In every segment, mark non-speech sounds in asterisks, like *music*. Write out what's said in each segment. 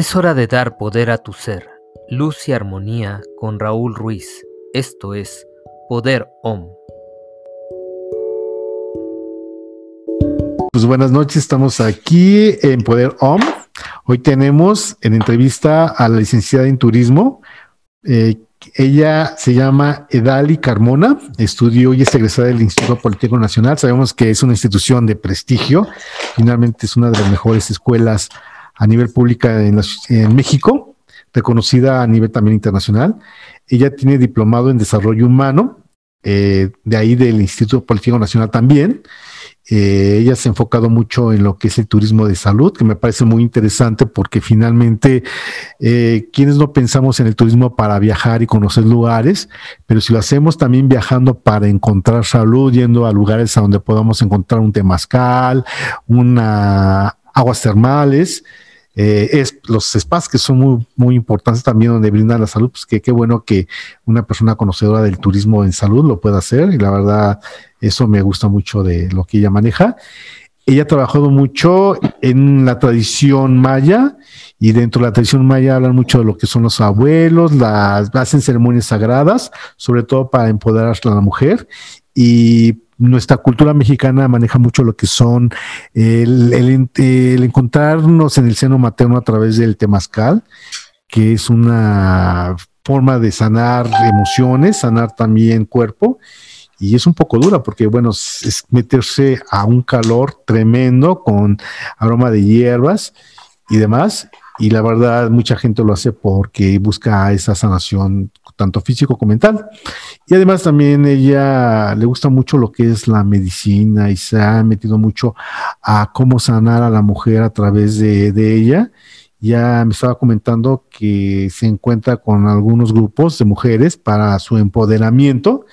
Es hora de dar poder a tu ser, luz y armonía con Raúl Ruiz. Esto es Poder OM. Pues buenas noches, estamos aquí en Poder OM. Hoy tenemos en entrevista a la licenciada en turismo. Eh, ella se llama Edali Carmona, estudió y es egresada del Instituto Político Nacional. Sabemos que es una institución de prestigio, finalmente es una de las mejores escuelas a nivel pública en, en México, reconocida a nivel también internacional. Ella tiene diplomado en desarrollo humano, eh, de ahí del Instituto Político Nacional también. Eh, ella se ha enfocado mucho en lo que es el turismo de salud, que me parece muy interesante porque finalmente, eh, quienes no pensamos en el turismo para viajar y conocer lugares, pero si lo hacemos también viajando para encontrar salud, yendo a lugares a donde podamos encontrar un temazcal, una aguas termales, eh, es los spas que son muy, muy importantes también donde brindan la salud, pues que qué bueno que una persona conocedora del turismo en salud lo pueda hacer y la verdad eso me gusta mucho de lo que ella maneja. Ella ha trabajado mucho en la tradición maya y dentro de la tradición maya hablan mucho de lo que son los abuelos, las hacen ceremonias sagradas, sobre todo para empoderar a la mujer y nuestra cultura mexicana maneja mucho lo que son el, encontrarnos en el seno materno a través del temazcal, que es una forma de sanar emociones, sanar también cuerpo. Y es un poco dura porque, bueno, es meterse a un calor tremendo con aroma de hierbas y demás. Y la verdad, mucha gente lo hace porque busca esa sanación tanto físico como mental. Y además también ella le gusta mucho lo que es la medicina y se ha metido mucho a cómo sanar a la mujer a través de, de ella. Ya me estaba comentando que se encuentra con algunos grupos de mujeres para su empoderamiento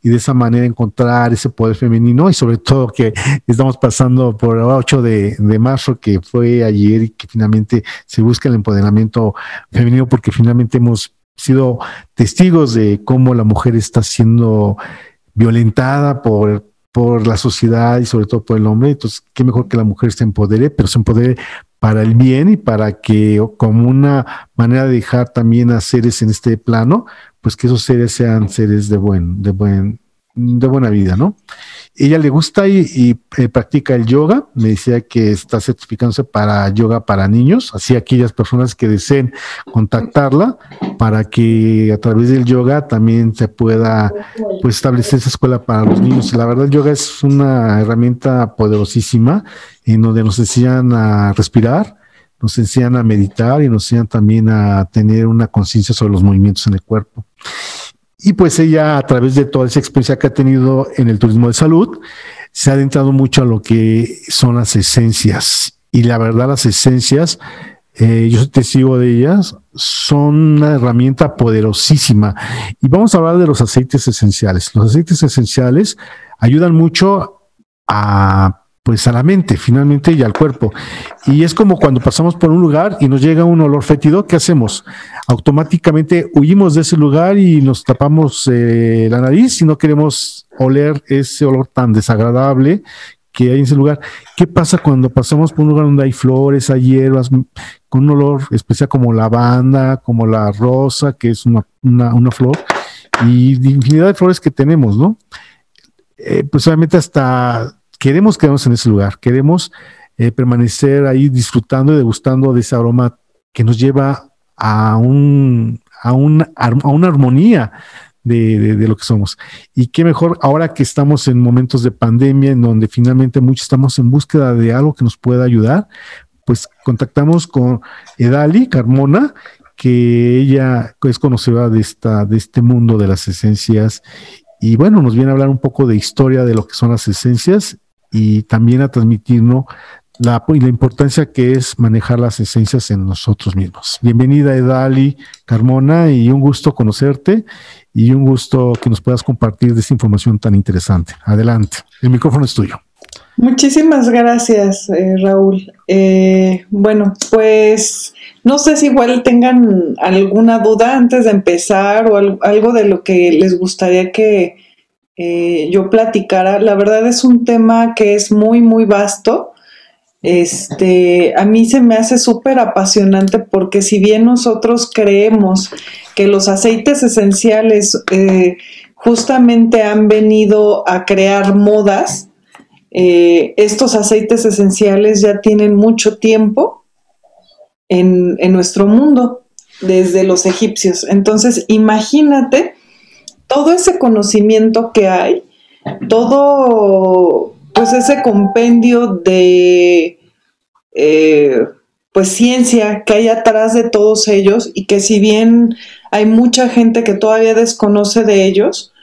y de esa manera encontrar ese poder femenino y sobre todo que estamos pasando por el 8 de, marzo que fue ayer y que finalmente se busca el empoderamiento femenino porque finalmente hemos sido testigos de cómo la mujer está siendo violentada por, por la sociedad y sobre todo por el hombre. Entonces, qué mejor que la mujer se empodere, pero se empodere para el bien y para que como una manera de dejar también a seres en este plano, pues que esos seres sean seres de buen, de buen, de buena vida, ¿no? Ella le gusta y, eh, practica el yoga. Me decía que está certificándose para yoga para niños, así aquellas personas que deseen contactarla para que a través del yoga también se pueda pues establecer esa escuela para los niños. La verdad, el yoga es una herramienta poderosísima en donde nos enseñan a respirar, nos enseñan a meditar y nos enseñan también a tener una conciencia sobre los movimientos en el cuerpo. Y pues ella, a través de toda esa experiencia que ha tenido en el turismo de salud, se ha adentrado mucho a lo que son las esencias. Y la verdad, las esencias, eh, yo soy testigo de ellas, son una herramienta poderosísima. Y vamos a hablar de los aceites esenciales. Los aceites esenciales ayudan mucho a pues a la mente finalmente y al cuerpo. Y es como cuando pasamos por un lugar y nos llega un olor fétido, ¿qué hacemos? Automáticamente huimos de ese lugar y nos tapamos eh, la nariz y no queremos oler ese olor tan desagradable que hay en ese lugar. ¿Qué pasa cuando pasamos por un lugar donde hay flores, hay hierbas, con un olor especial como lavanda, como la rosa, que es una, una, flor, y infinidad de flores que tenemos, ¿no? Eh, pues obviamente hasta queremos quedarnos en ese lugar, queremos eh, permanecer ahí disfrutando y degustando de ese aroma que nos lleva a, un, a, una, a una armonía de, de, lo que somos. Y qué mejor ahora que estamos en momentos de pandemia, en donde finalmente muchos estamos en búsqueda de algo que nos pueda ayudar, pues contactamos con Edali Carmona, que ella es conocedora de, esta, de este mundo de las esencias. Y bueno, nos viene a hablar un poco de historia de lo que son las esencias y también a transmitirnos la, la importancia que es manejar las esencias en nosotros mismos. Bienvenida Edali Carmona y un gusto conocerte y un gusto que nos puedas compartir de esta información tan interesante. Adelante, el micrófono es tuyo. Muchísimas gracias, eh, Raúl. Eh, bueno, pues no sé si igual tengan alguna duda antes de empezar o algo de lo que les gustaría que, eh, yo platicara. La verdad es un tema que es muy, muy vasto este, a mí se me hace súper apasionante porque si bien nosotros creemos que los aceites esenciales eh, justamente han venido a crear modas, eh, estos aceites esenciales ya tienen mucho tiempo en, en nuestro mundo, desde los egipcios. Entonces, imagínate todo ese conocimiento que hay, todo pues ese compendio de eh, pues ciencia que hay atrás de todos ellos y que si bien hay mucha gente que todavía desconoce de ellos,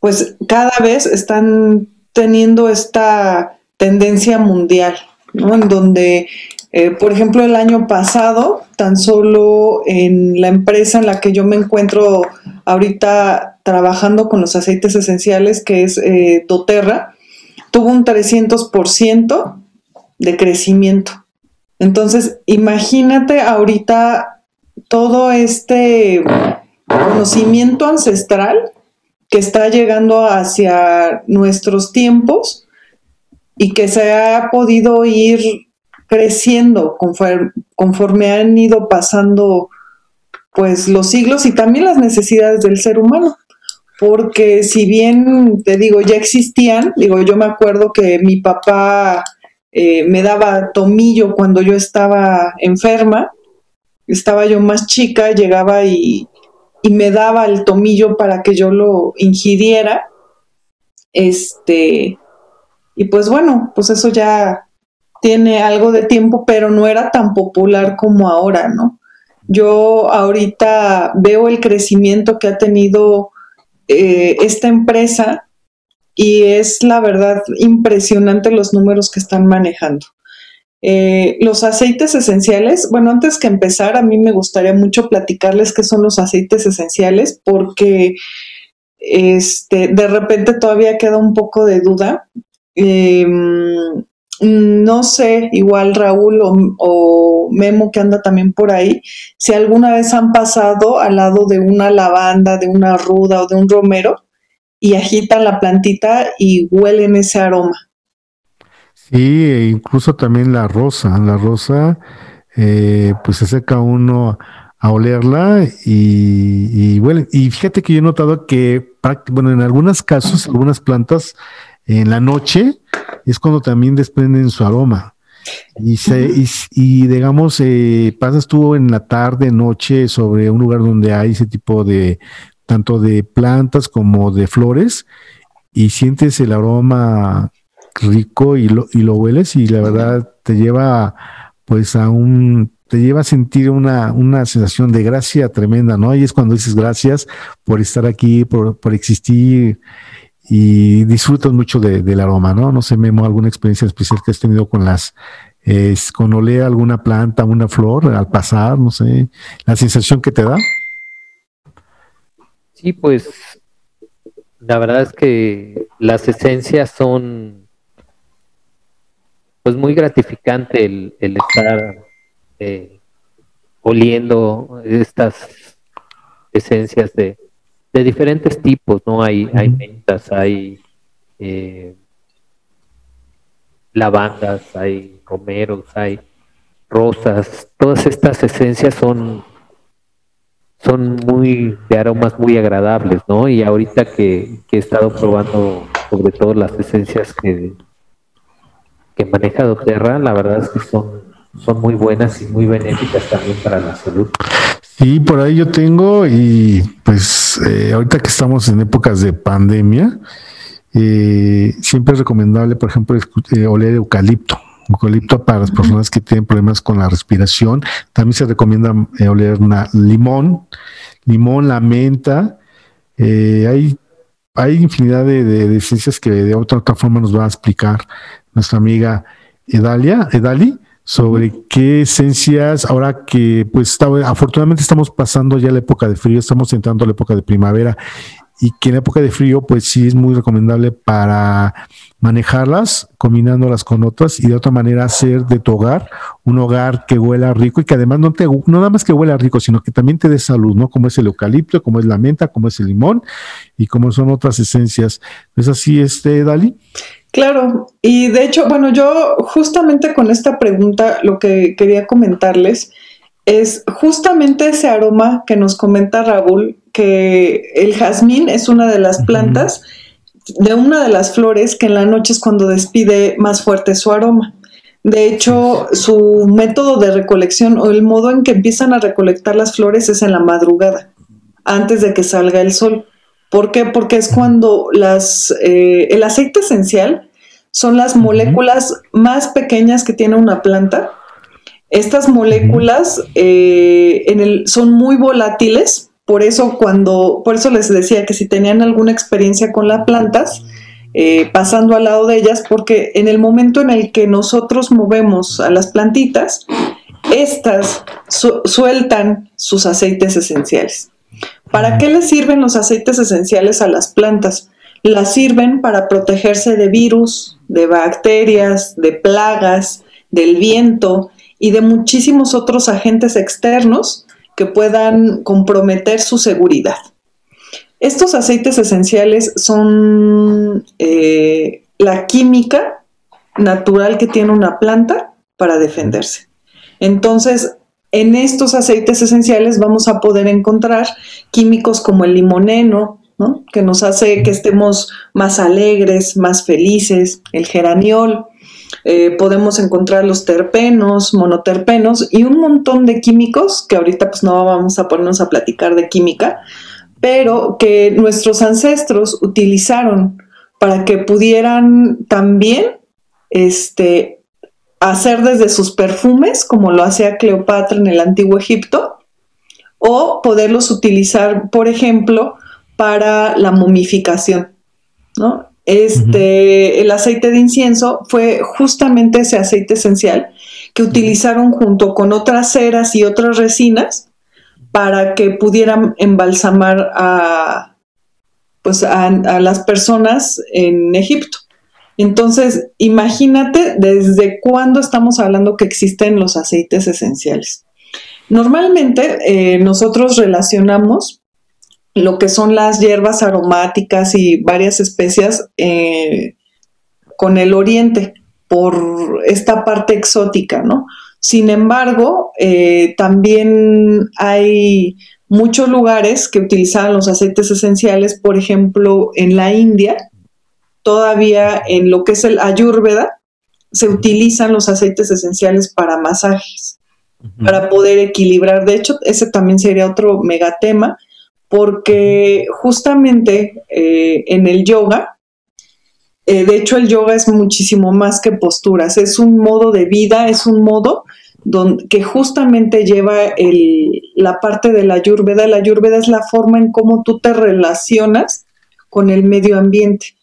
pues cada vez están teniendo esta tendencia mundial, ¿no? En donde, eh, por ejemplo, el año pasado, tan solo en la empresa en la que yo me encuentro ahorita trabajando con los aceites esenciales, que es eh, doTERRA, tuvo un 300% de crecimiento. Entonces, imagínate ahorita todo este conocimiento ancestral que está llegando hacia nuestros tiempos y que se ha podido ir creciendo conforme, conforme han ido pasando pues los siglos y también las necesidades del ser humano. Porque si bien te digo, ya existían, digo, yo me acuerdo que mi papá eh, me daba tomillo cuando yo estaba enferma, estaba yo más chica, llegaba y, y me daba el tomillo para que yo lo ingiriera, este, y pues bueno, pues eso ya tiene algo de tiempo, pero no era tan popular como ahora, ¿no? Yo ahorita veo el crecimiento que ha tenido eh, esta empresa y es la verdad impresionante los números que están manejando. Eh, los aceites esenciales, bueno, antes que empezar, a mí me gustaría mucho platicarles qué son los aceites esenciales porque este, de repente todavía queda un poco de duda. Em, no sé, igual Raúl o, Memo que anda también por ahí, si alguna vez han pasado al lado de una lavanda, de una ruda o de un romero y agitan la plantita y huelen ese aroma. Sí, e incluso también la rosa, la rosa, eh, pues se acerca uno a olerla y, y huele. Y fíjate que yo he notado que, bueno, en algunos casos, algunas plantas en la noche es cuando también desprenden su aroma. Y, se, y, digamos, eh, pasas tú en la tarde, noche, sobre un lugar donde hay ese tipo de, tanto de plantas como de flores, y sientes el aroma rico y lo, y lo hueles, y la verdad te lleva pues a un, te lleva a sentir una, una sensación de gracia tremenda, ¿no? Y es cuando dices gracias por estar aquí, por, por existir y disfrutas mucho del aroma, ¿no? No sé, Memo, alguna experiencia especial que has tenido con las, con oler alguna planta, una flor al pasar, no sé, la sensación que te da. Sí, pues la verdad es que las esencias son pues muy gratificante el, estar eh, oliendo estas esencias de, de diferentes tipos, ¿no? Hay, hay mentas, hay eh, lavandas, hay romeros, hay rosas, todas estas esencias son son muy de aromas muy agradables, ¿no? Y ahorita que, he estado probando sobre todo las esencias que, que maneja doTERRA, la verdad es que son, son muy buenas y muy benéficas también para la salud. Sí, por ahí yo tengo y pues eh, ahorita que estamos en épocas de pandemia, eh, siempre es recomendable, por ejemplo, eh, oler eucalipto. Eucalipto para las personas que tienen problemas con la respiración. También se recomienda oler una limón, limón, la menta. hay, hay infinidad de, de, esencias que de otra, otra forma nos va a explicar nuestra amiga Edalia, Edali sobre qué esencias, ahora que pues afortunadamente estamos pasando ya la época de frío, estamos entrando a la época de primavera y que en época de frío, pues sí es muy recomendable para manejarlas, combinándolas con otras y de otra manera hacer de tu hogar un hogar que huela rico y que además no te, no nada más que huela rico, sino que también te dé salud, ¿no? Como es el eucalipto, como es la menta, como es el limón y como son otras esencias. ¿Es así, este, Dali? Claro, y de hecho, bueno, yo justamente con esta pregunta lo que quería comentarles es justamente ese aroma que nos comenta Raúl, que el jazmín es una de las plantas, de una de las flores que en la noche es cuando despide más fuerte su aroma. De hecho, su método de recolección o el modo en que empiezan a recolectar las flores es en la madrugada, antes de que salga el sol. ¿Por qué? Porque es cuando las, eh, el aceite esencial son las moléculas más pequeñas que tiene una planta estas moléculas eh, en el, son muy volátiles, por eso cuando, por eso les decía que si tenían alguna experiencia con las plantas, eh, pasando al lado de ellas, porque en el momento en el que nosotros movemos a las plantitas, estas sueltan sus aceites esenciales. ¿Para qué les sirven los aceites esenciales a las plantas? Las sirven para protegerse de virus, de bacterias, de plagas, del viento, y de muchísimos otros agentes externos que puedan comprometer su seguridad. Estos aceites esenciales son eh, la química natural que tiene una planta para defenderse. Entonces, en estos aceites esenciales vamos a poder encontrar químicos como el limoneno, que nos hace que estemos más alegres, más felices, el geraniol, eh, podemos encontrar los terpenos, monoterpenos y un montón de químicos que ahorita pues no vamos a ponernos a platicar de química, pero que nuestros ancestros utilizaron para que pudieran también este, hacer desde sus perfumes, como lo hacía Cleopatra en el antiguo Egipto, o poderlos utilizar, por ejemplo, para la momificación. ¿no? Este, el aceite de incienso fue justamente ese aceite esencial que utilizaron junto con otras ceras y otras resinas para que pudieran embalsamar a, pues a, las personas en Egipto. Entonces, imagínate desde cuándo estamos hablando que existen los aceites esenciales. Normalmente eh, nosotros relacionamos lo que son las hierbas aromáticas y varias especias eh, con el oriente por esta parte exótica, ¿no? Sin embargo, eh, también hay muchos lugares que utilizaban los aceites esenciales, por ejemplo, en la India, todavía en lo que es el ayurveda, se utilizan los aceites esenciales para masajes, para poder equilibrar. De hecho, ese también sería otro megatema, porque justamente eh, en el yoga, eh, de hecho el yoga es muchísimo más que posturas, es un modo de vida, es un modo donde, que justamente lleva la parte de la ayurveda. La ayurveda es la forma en cómo tú te relacionas con el medio ambiente.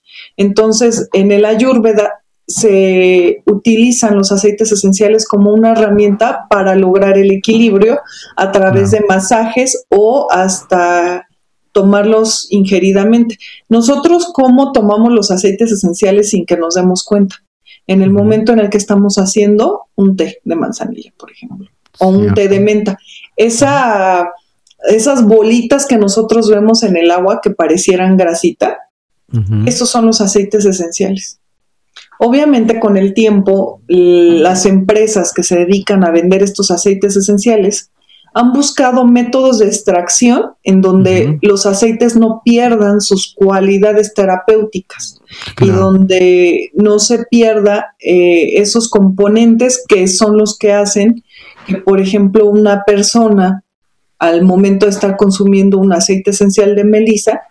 Entonces, en el ayurveda se utilizan los aceites esenciales como una herramienta para lograr el equilibrio a través de masajes o hasta tomarlos ingeridamente. Nosotros, ¿cómo tomamos los aceites esenciales sin que nos demos cuenta? En el momento en el que estamos haciendo un té de manzanilla, por ejemplo, o un té de menta. Esa, esas bolitas que nosotros vemos en el agua que parecieran grasita, esos son los aceites esenciales. Obviamente con el tiempo las empresas que se dedican a vender estos aceites esenciales han buscado métodos de extracción en donde los aceites no pierdan sus cualidades terapéuticas y donde no se pierda eh, esos componentes que son los que hacen que, por ejemplo, una persona al momento de estar consumiendo un aceite esencial de melisa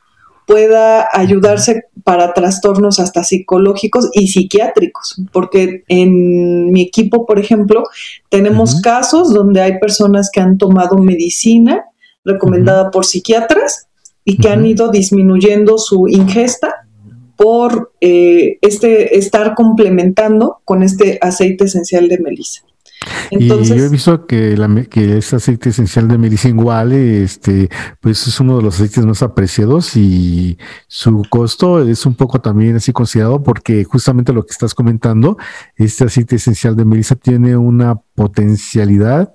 pueda ayudarse para trastornos hasta psicológicos y psiquiátricos, porque en mi equipo, por ejemplo, tenemos casos donde hay personas que han tomado medicina recomendada por psiquiatras y que han ido disminuyendo su ingesta por eh, este estar complementando con este aceite esencial de melisa. Y yo he visto que, la, que ese aceite esencial de medicina este, pues es uno de los aceites más apreciados y su costo es un poco también así considerado porque justamente lo que estás comentando, este aceite esencial de melisa tiene una potencialidad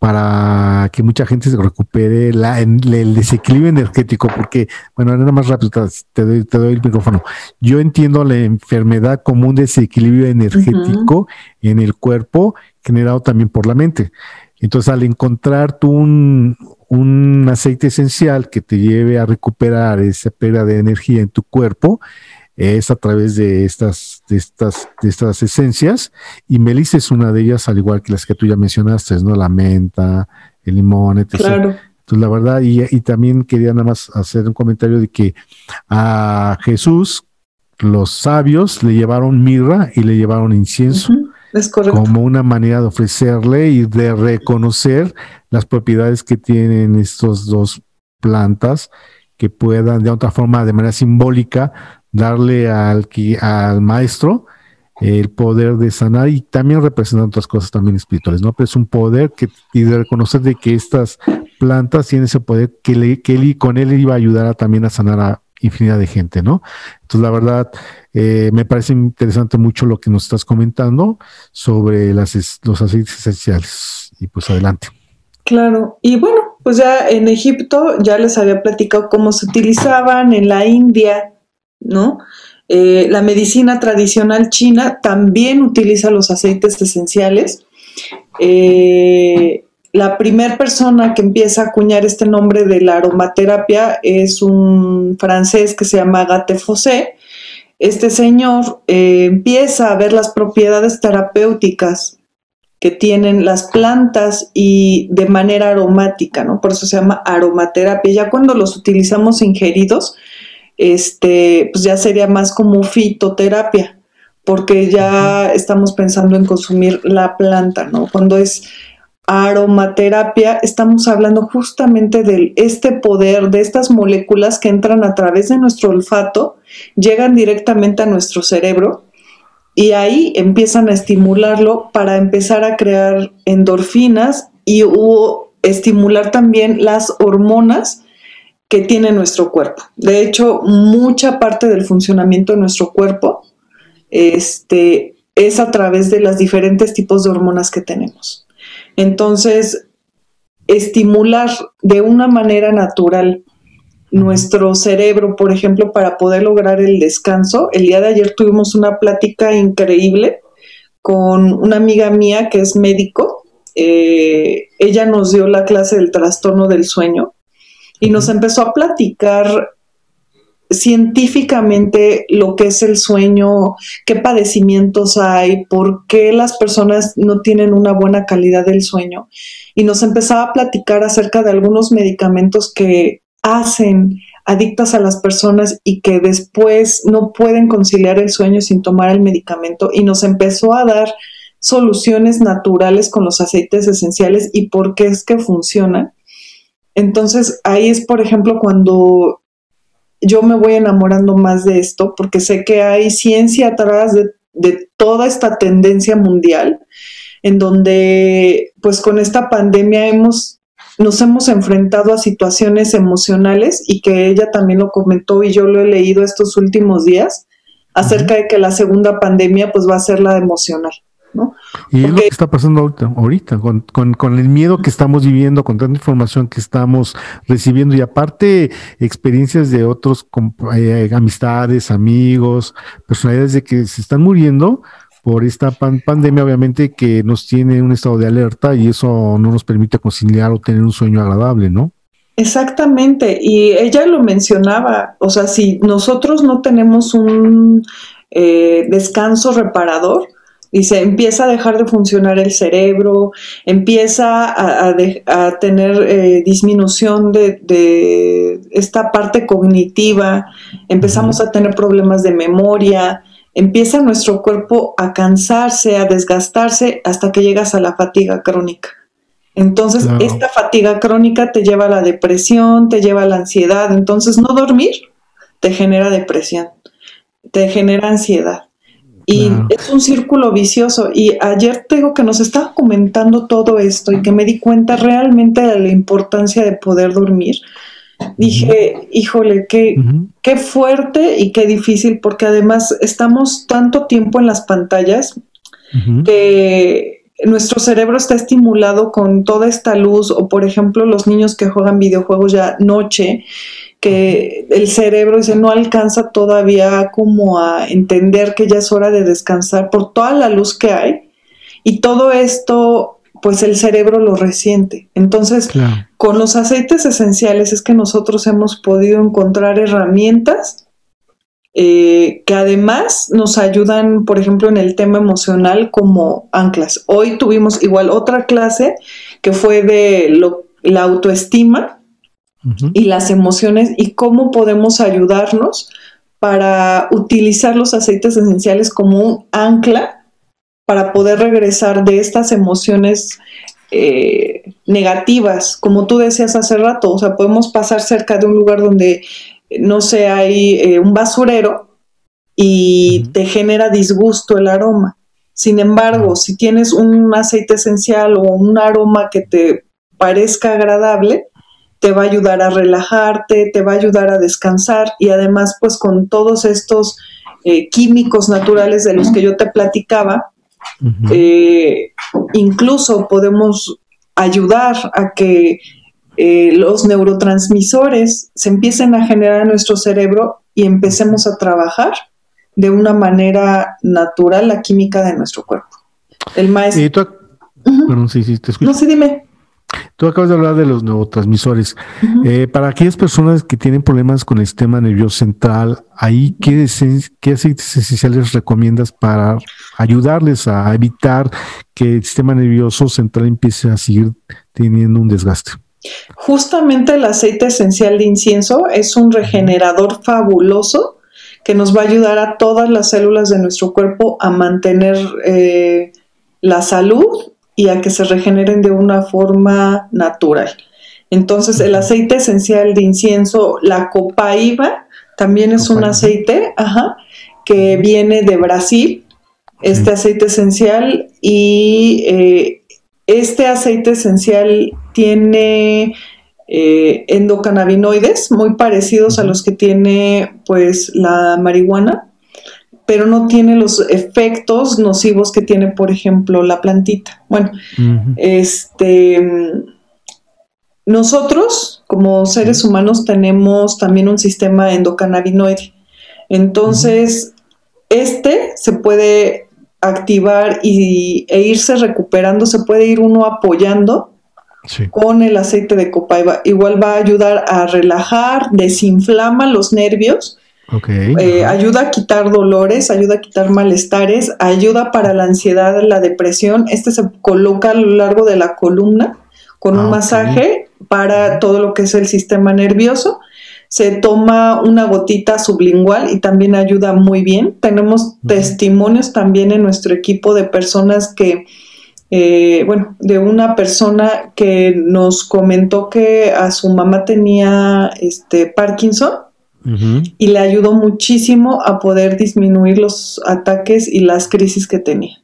para que mucha gente se recupere la, el desequilibrio energético, porque, bueno, nada más rápido, te doy, te doy el micrófono. Yo entiendo la enfermedad como un desequilibrio energético en el cuerpo generado también por la mente. Entonces, al encontrar tú un, un aceite esencial que te lleve a recuperar esa pérdida de energía en tu cuerpo, es a través de estas, de estas, de estas esencias, y melisa es una de ellas, al igual que las que tú ya mencionaste, ¿no? La menta, el limón, etc. Claro. Entonces, la verdad, y, y también quería nada más hacer un comentario de que a Jesús, los sabios le llevaron mirra y le llevaron incienso. Es como una manera de ofrecerle y de reconocer las propiedades que tienen estos dos plantas que puedan de otra forma, de manera simbólica, darle al, al maestro el poder de sanar y también representan otras cosas también espirituales, ¿no? Pero es un poder que, y de reconocer de que estas plantas tienen ese poder que, le, que él, con él iba a ayudar a, también a sanar a infinidad de gente, ¿no? Entonces, la verdad, eh, me parece interesante mucho lo que nos estás comentando sobre las, los aceites esenciales. Y pues adelante. Claro, y bueno, pues ya en Egipto ya les había platicado cómo se utilizaban, en la India ¿no? Eh, la medicina tradicional china también utiliza los aceites esenciales. Eh, la primera persona que empieza a acuñar este nombre de la aromaterapia es un francés que se llama Gate Fossé. Este señor eh, empieza a ver las propiedades terapéuticas que tienen las plantas y de manera aromática, ¿no? Por eso se llama aromaterapia. Ya cuando los utilizamos ingeridos, este, pues ya sería más como fitoterapia, porque ya estamos pensando en consumir la planta, ¿no? Cuando es aromaterapia, estamos hablando justamente de este poder, de estas moléculas que entran a través de nuestro olfato, llegan directamente a nuestro cerebro y ahí empiezan a estimularlo para empezar a crear endorfinas y estimular también las hormonas que tiene nuestro cuerpo. De hecho, mucha parte del funcionamiento de nuestro cuerpo este, es a través de los diferentes tipos de hormonas que tenemos. Entonces, estimular de una manera natural nuestro cerebro, por ejemplo, para poder lograr el descanso. El día de ayer tuvimos una plática increíble con una amiga mía que es médico. Eh, ella nos dio la clase del trastorno del sueño y nos empezó a platicar científicamente lo que es el sueño, qué padecimientos hay, por qué las personas no tienen una buena calidad del sueño. Y nos empezaba a platicar acerca de algunos medicamentos que hacen adictas a las personas y que después no pueden conciliar el sueño sin tomar el medicamento. Y nos empezó a dar soluciones naturales con los aceites esenciales y por qué es que funcionan. Entonces ahí es, por ejemplo, cuando yo me voy enamorando más de esto, porque sé que hay ciencia atrás de, toda esta tendencia mundial, en donde pues con esta pandemia hemos, nos hemos enfrentado a situaciones emocionales y que ella también lo comentó y yo lo he leído estos últimos días acerca de que la segunda pandemia pues va a ser la emocional. Y es lo que está pasando ahorita, con, el miedo que estamos viviendo, con tanta información que estamos recibiendo y aparte experiencias de otros eh, amistades, amigos, personalidades de que se están muriendo por esta pandemia, obviamente que nos tiene un estado de alerta y eso no nos permite conciliar o tener un sueño agradable, ¿no? Exactamente, y ella lo mencionaba, o sea, si nosotros no tenemos un eh, descanso reparador, Dice, empieza a dejar de funcionar el cerebro, empieza a, tener eh, disminución de, esta parte cognitiva, empezamos a tener problemas de memoria, empieza nuestro cuerpo a cansarse, a desgastarse hasta que llegas a la fatiga crónica. Entonces, esta fatiga crónica te lleva a la depresión, te lleva a la ansiedad. Entonces, no dormir te genera depresión, te genera ansiedad Y es un círculo vicioso. Y ayer tengo que nos estaba comentando todo esto y que me di cuenta realmente de la importancia de poder dormir. Dije, híjole, qué, qué fuerte y qué difícil, porque además estamos tanto tiempo en las pantallas que nuestro cerebro está estimulado con toda esta luz, o por ejemplo, los niños que juegan videojuegos ya noche, que el cerebro dice no alcanza todavía como a entender que ya es hora de descansar por toda la luz que hay y todo esto pues el cerebro lo resiente. Entonces, con los aceites esenciales es que nosotros hemos podido encontrar herramientas eh, que además nos ayudan, por ejemplo, en el tema emocional como anclas. Hoy tuvimos igual otra clase que fue de la autoestima y las emociones y cómo podemos ayudarnos para utilizar los aceites esenciales como un ancla para poder regresar de estas emociones eh, negativas, como tú decías hace rato, o sea, podemos pasar cerca de un lugar donde no sé, hay eh, un basurero y te genera disgusto el aroma. Sin embargo, si tienes un aceite esencial o un aroma que te parezca agradable, te va a ayudar a relajarte, te va a ayudar a descansar y además pues con todos estos eh, químicos naturales de los que yo te platicaba, eh, incluso podemos ayudar a que eh, los neurotransmisores se empiecen a generar en nuestro cerebro y empecemos a trabajar de una manera natural la química de nuestro cuerpo. El maestro... sí, sí, te escucho. No, sí, dime. Tú acabas de hablar de los neurotransmisores. Eh, para aquellas personas que tienen problemas con el sistema nervioso central, ahí qué, qué aceites esenciales recomiendas para ayudarles a evitar que el sistema nervioso central empiece a seguir teniendo un desgaste. Justamente el aceite esencial de incienso es un regenerador fabuloso que nos va a ayudar a todas las células de nuestro cuerpo a mantener eh, la salud y a que se regeneren de una forma natural. Entonces, el aceite esencial de incienso, la copaiba, también es un aceite que viene de Brasil, este aceite esencial, y eh, este aceite esencial tiene eh, endocannabinoides muy parecidos a los que tiene pues la marihuana pero no tiene los efectos nocivos que tiene, por ejemplo, la plantita. Bueno, este, nosotros como seres humanos tenemos también un sistema endocannabinoide. Entonces, este se puede activar y, e irse recuperando, se puede ir uno apoyando con el aceite de copaiba. Igual va a ayudar a relajar, desinflama los nervios eh, ayuda a quitar dolores, ayuda a quitar malestares, ayuda para la ansiedad, la depresión. Este se coloca a lo largo de la columna con un ah, masaje para todo lo que es el sistema nervioso. Se toma una gotita sublingual y también ayuda muy bien. Tenemos testimonios también en nuestro equipo de personas que, eh, bueno, de una persona que nos comentó que a su mamá tenía este Parkinson y le ayudó muchísimo a poder disminuir los ataques y las crisis que tenía.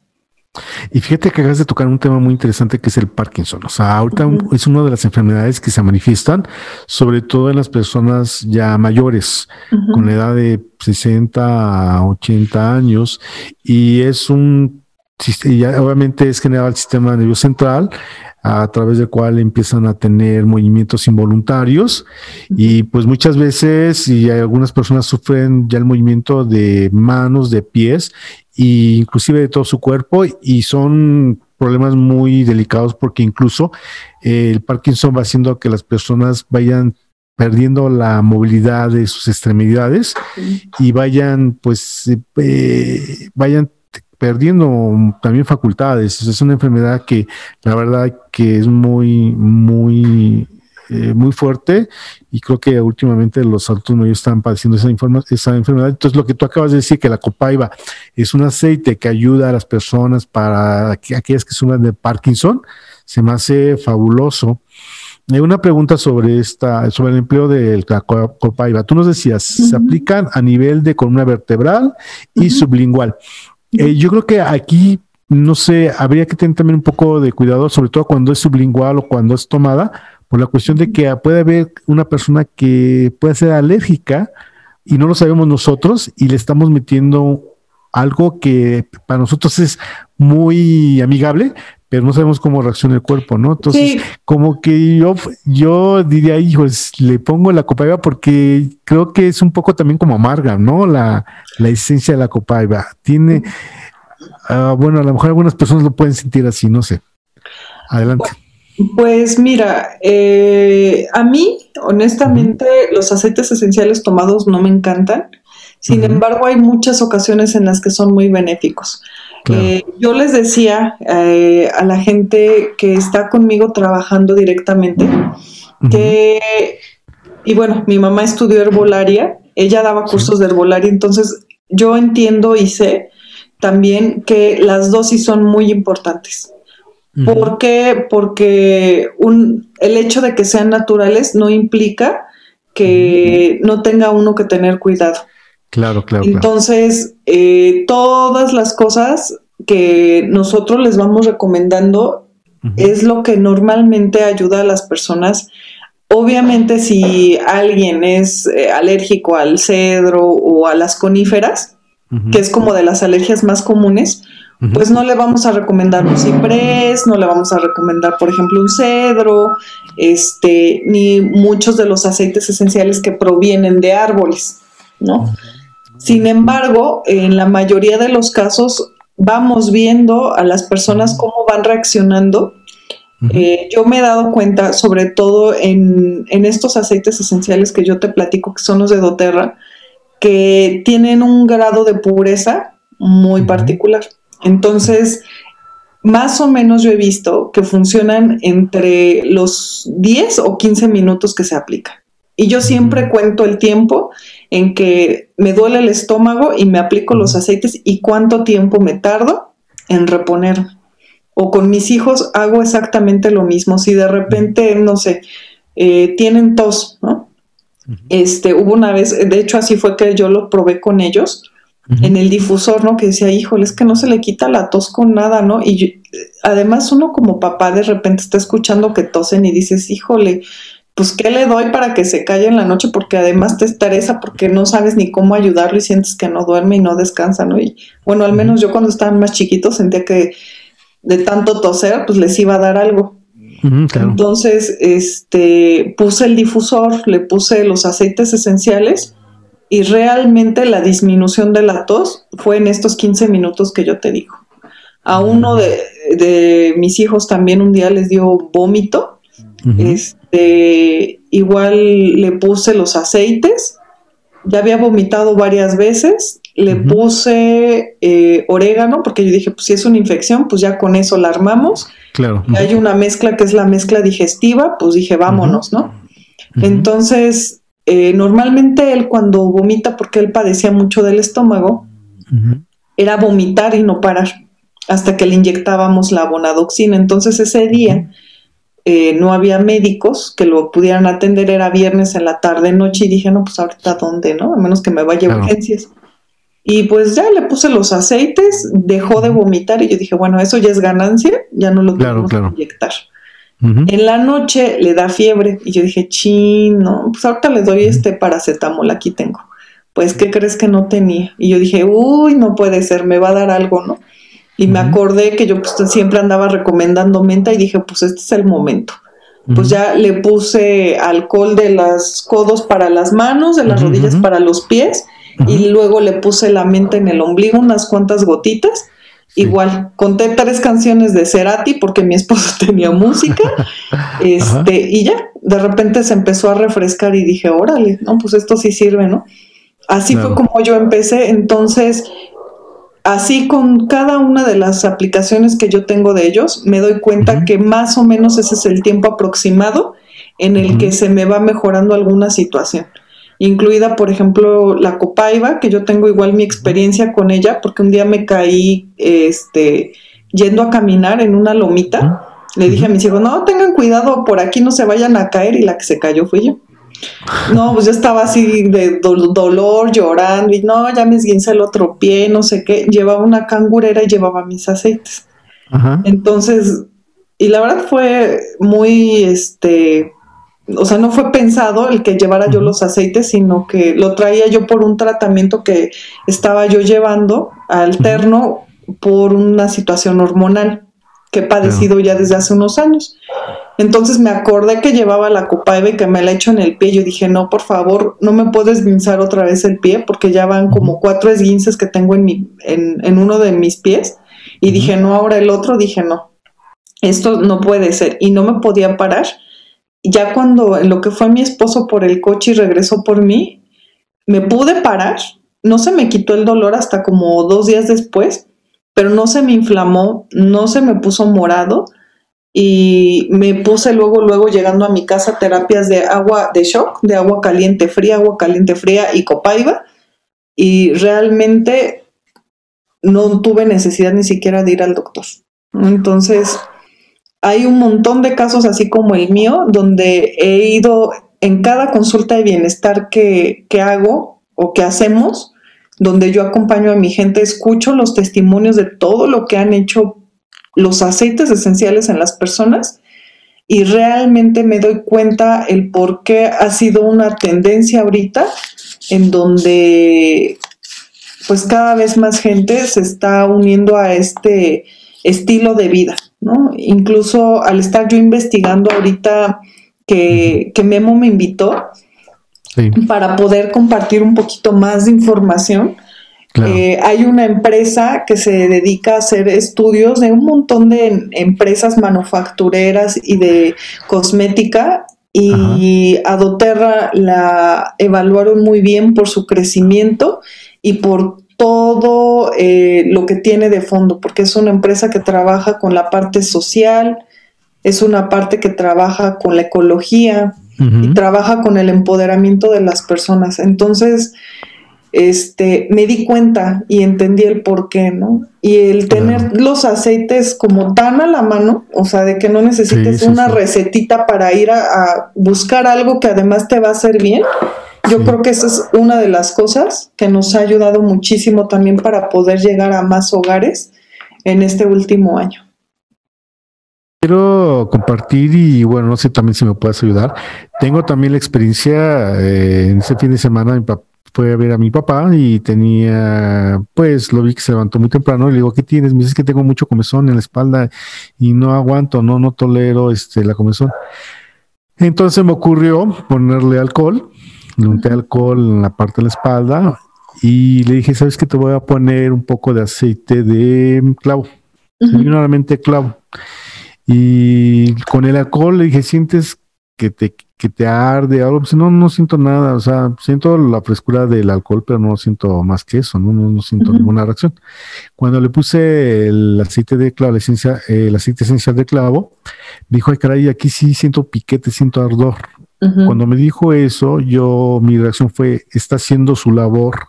Y fíjate que acabas de tocar un tema muy interesante que es el Parkinson. O sea, ahorita es una de las enfermedades que se manifiestan, sobre todo en las personas ya mayores, con la edad de 60 a 80 años, y es un y obviamente es generado el sistema nervioso central a través del cual empiezan a tener movimientos involuntarios. Y pues muchas veces y algunas personas sufren ya el movimiento de manos, de pies e inclusive de todo su cuerpo y son problemas muy delicados porque incluso eh, el Parkinson va haciendo que las personas vayan perdiendo la movilidad de sus extremidades y vayan pues eh, vayan perdiendo también facultades. Es una enfermedad que la verdad que es muy, muy, eh, muy fuerte y creo que últimamente los adultos mayores están padeciendo esa, esa enfermedad. Entonces, lo que tú acabas de decir, que la copaiba es un aceite que ayuda a las personas para aquellas que sufren de Parkinson, se me hace fabuloso. Hay una pregunta sobre esta, sobre el empleo de la copaiba. Tú nos decías, se aplican a nivel de columna vertebral y sublingual. Eh, yo creo que aquí, no sé, habría que tener también un poco de cuidado, sobre todo cuando es sublingual o cuando es tomada, por la cuestión de que puede haber una persona que puede ser alérgica y no lo sabemos nosotros y le estamos metiendo algo que para nosotros es muy amigable, pero no sabemos cómo reacciona el cuerpo, ¿no? Entonces, como que yo, yo diría, hijos, le pongo la copaiba porque creo que es un poco también como amarga, ¿no? La, la esencia de la copaiba. Tiene, uh, bueno, a lo mejor algunas personas lo pueden sentir así, no sé. Adelante. Pues mira, eh, a mí, honestamente, los aceites esenciales tomados no me encantan. Sin embargo, hay muchas ocasiones en las que son muy benéficos. Eh, yo les decía eh, a la gente que está conmigo trabajando directamente que, y bueno, mi mamá estudió herbolaria, ella daba cursos de herbolaria, entonces yo entiendo y sé también que las dosis son muy importantes. ¿Por qué? Porque un, el hecho de que sean naturales no implica que no tenga uno que tener cuidado. Claro, claro. Entonces, Eh, todas las cosas que nosotros les vamos recomendando es lo que normalmente ayuda a las personas. Obviamente, si alguien es eh, alérgico al cedro o a las coníferas, que es como de las alergias más comunes, pues no le vamos a recomendar un ciprés, no le vamos a recomendar, por ejemplo, un cedro, este, ni muchos de los aceites esenciales que provienen de árboles, ¿no? Sin embargo, en la mayoría de los casos vamos viendo a las personas cómo van reaccionando. Eh, yo me he dado cuenta, sobre todo en, estos aceites esenciales que yo te platico, que son los de doTERRA, que tienen un grado de pureza muy particular. Entonces, más o menos yo he visto que funcionan entre los 10 o 15 minutos que se aplican. Y yo siempre cuento el tiempo en que me duele el estómago y me aplico los aceites y cuánto tiempo me tardo en reponer. O con mis hijos hago exactamente lo mismo. Si de repente, no sé, eh, tienen tos, ¿no? Este, hubo una vez, de hecho así fue que yo lo probé con ellos, en el difusor, ¿no? Que decía, híjole, es que no se le quita la tos con nada, ¿no? Y además uno como papá de repente está escuchando que tosen y dices, híjole, pues ¿qué le doy para que se calle en la noche? Porque además te estresa porque no sabes ni cómo ayudarlo y sientes que no duerme y no descansa, ¿no? Y bueno, al menos yo cuando estaban más chiquitos sentía que de tanto toser, pues les iba a dar algo. Entonces, este, puse el difusor, le puse los aceites esenciales y realmente la disminución de la tos fue en estos 15 minutos que yo te digo. A uno de, de mis hijos también un día les dio vómito este, igual le puse los aceites, ya había vomitado varias veces, le puse eh, orégano, porque yo dije, pues si es una infección, pues ya con eso la armamos. Claro. hay una mezcla que es la mezcla digestiva, pues dije, vámonos, ¿no? Entonces, eh, normalmente él cuando vomita, porque él padecía mucho del estómago, era vomitar y no parar, hasta que le inyectábamos la bonadoxina. Entonces ese día eh, no había médicos que lo pudieran atender, era viernes en la tarde, noche, y dije, no, pues ahorita dónde, ¿no? A menos que me vaya a urgencias. Y pues ya le puse los aceites, dejó de vomitar y yo dije, bueno, eso ya es ganancia, ya no lo tengo que inyectar. En la noche le da fiebre y yo dije, chin, no, pues ahorita le doy este paracetamol, aquí tengo. Pues, ¿qué crees que no tenía? Y yo dije, uy, no puede ser, me va a dar algo, ¿no? Y me acordé que yo pues, siempre andaba recomendando menta y dije, pues este es el momento. Pues ya le puse alcohol de los codos para las manos, de las rodillas para los pies, y luego le puse la menta en el ombligo, unas cuantas gotitas. Igual, conté tres canciones de Cerati porque mi esposo *laughs* tenía música, este, y ya, de repente se empezó a refrescar y dije, órale, no, pues esto sí sirve, ¿no? Así fue como yo empecé, entonces así con cada una de las aplicaciones que yo tengo de ellos, me doy cuenta que más o menos ese es el tiempo aproximado en el que se me va mejorando alguna situación. Incluida, por ejemplo, la copaiba, que yo tengo igual mi experiencia con ella, porque un día me caí este, yendo a caminar en una lomita. Le dije a mis hijos, no, tengan cuidado, por aquí no se vayan a caer, y la que se cayó fui yo. No, pues yo estaba así de dolor, llorando y no, ya me esguince el otro pie, no sé qué. Llevaba una cangurera y llevaba mis aceites. Entonces, y la verdad fue muy, este, o sea, no fue pensado el que llevara yo los aceites, sino que lo traía yo por un tratamiento que estaba yo llevando alterno por una situación hormonal que he padecido ya desde hace unos años. Entonces me acordé que llevaba la copa y que me la hecho en el pie. Yo dije, no, por favor, no me puedo esguinzar otra vez el pie porque ya van como cuatro esguinces que tengo en, mi, en, en uno de mis pies. Y dije, no, ahora el otro, dije, no, esto no puede ser. Y no me podía parar. Ya cuando lo que fue mi esposo por el coche y regresó por mí, me pude parar. No se me quitó el dolor hasta como dos días después, pero no se me inflamó, no se me puso morado y me puse luego, luego llegando a mi casa terapias de agua de shock, de agua caliente fría, agua caliente fría y copaiba y realmente no tuve necesidad ni siquiera de ir al doctor. Entonces, hay un montón de casos así como el mío, donde he ido en cada consulta de bienestar que, que hago o que hacemos, donde yo acompaño a mi gente, escucho los testimonios de todo lo que han hecho los aceites esenciales en las personas y realmente me doy cuenta el por qué ha sido una tendencia ahorita en donde pues cada vez más gente se está uniendo a este estilo de vida, ¿no? Incluso al estar yo investigando ahorita que, que Memo me invitó, para poder compartir un poquito más de información. Eh, hay una empresa que se dedica a hacer estudios de un montón de empresas manufactureras y de cosmética y a Doterra la evaluaron muy bien por su crecimiento y por todo eh, lo que tiene de fondo, porque es una empresa que trabaja con la parte social, es una parte que trabaja con la ecología, y trabaja con el empoderamiento de las personas. Entonces, este, me di cuenta y entendí el por qué, ¿no? Y el tener los aceites como tan a la mano, o sea, de que no necesites una recetita para ir a, buscar algo que además te va a hacer bien. Yo creo que esa es una de las cosas que nos ha ayudado muchísimo también para poder llegar a más hogares en este último año. Quiero compartir y bueno, no sé también si me puedes ayudar. Tengo también la experiencia, eh, en ese fin de semana mi papá fue a ver a mi papá y tenía, pues lo vi que se levantó muy temprano y le digo, ¿qué tienes? Me dice que tengo mucho comezón en la espalda y no aguanto, no, no tolero este, la comezón. Entonces me ocurrió ponerle alcohol, le unté alcohol en la parte de la espalda y le dije, ¿sabes qué? Te voy a poner un poco de aceite de clavo, uh clavo. Y con el alcohol le dije, ¿sientes que te, que te arde algo? Pues no, no siento nada. O sea, siento la frescura del alcohol, pero no siento más que eso, no, no, siento ninguna reacción. Cuando le puse el aceite de clavo, la esencia, el aceite esencial de clavo, dijo, ay caray, aquí sí siento piquete, siento ardor. Cuando me dijo eso, yo, mi reacción fue, está haciendo su labor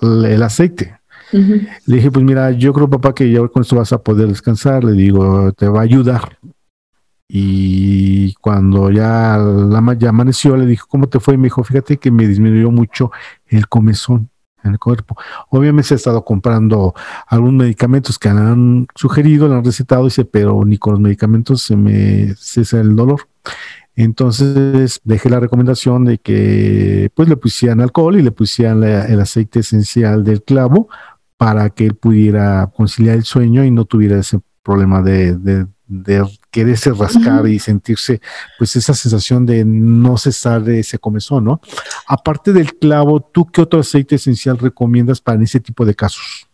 el aceite. Le dije, pues mira, yo creo, papá, que ya con esto vas a poder descansar. Le digo, te va a ayudar. Y cuando ya, la, ya amaneció, le dije, ¿cómo te fue? Y me dijo, fíjate que me disminuyó mucho el comezón en el cuerpo. Obviamente he estado comprando algunos medicamentos que han sugerido, le han recetado, dice, pero ni con los medicamentos se me cesa el dolor. Entonces dejé la recomendación de que pues le pusieran alcohol y le pusieran el aceite esencial del clavo para que él pudiera conciliar el sueño y no tuviera ese problema de, de, de quererse rascar y sentirse pues esa sensación de no cesar de ese comezón, ¿no? Aparte del clavo, ¿tú qué otro aceite esencial recomiendas para ese tipo de casos?